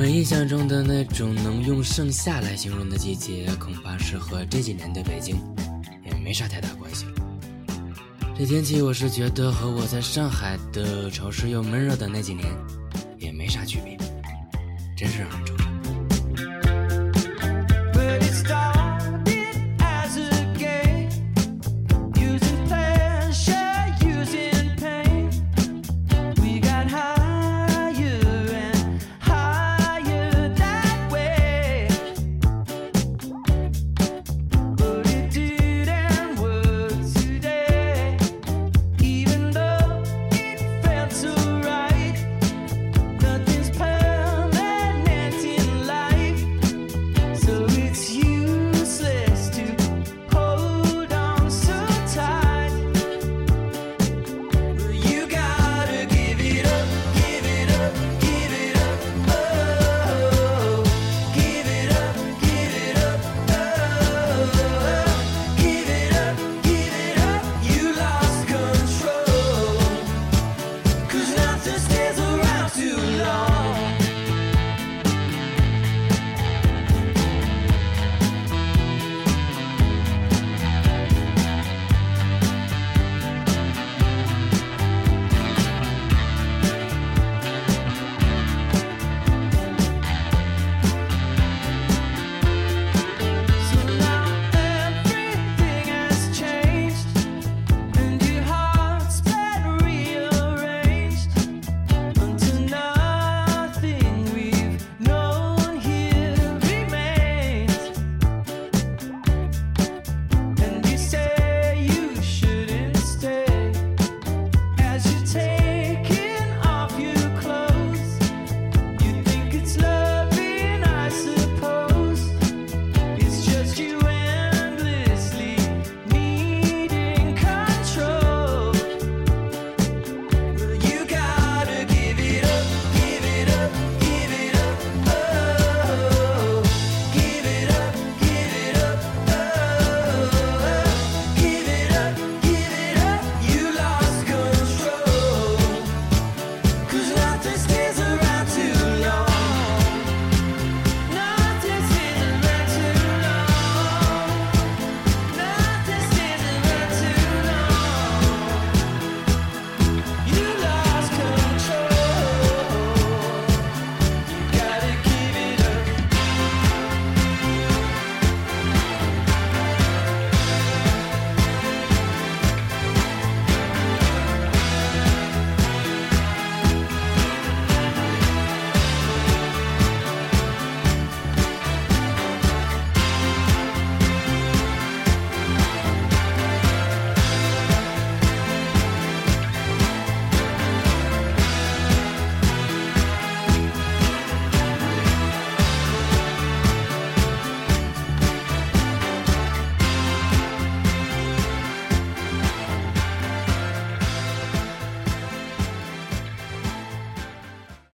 我印象中的那种能用盛夏来形容的季节恐怕是和这几年的北京也没啥太大关系了。这天气我是觉得和我在上海的潮湿又闷热的那几年也没啥区别真是让人愁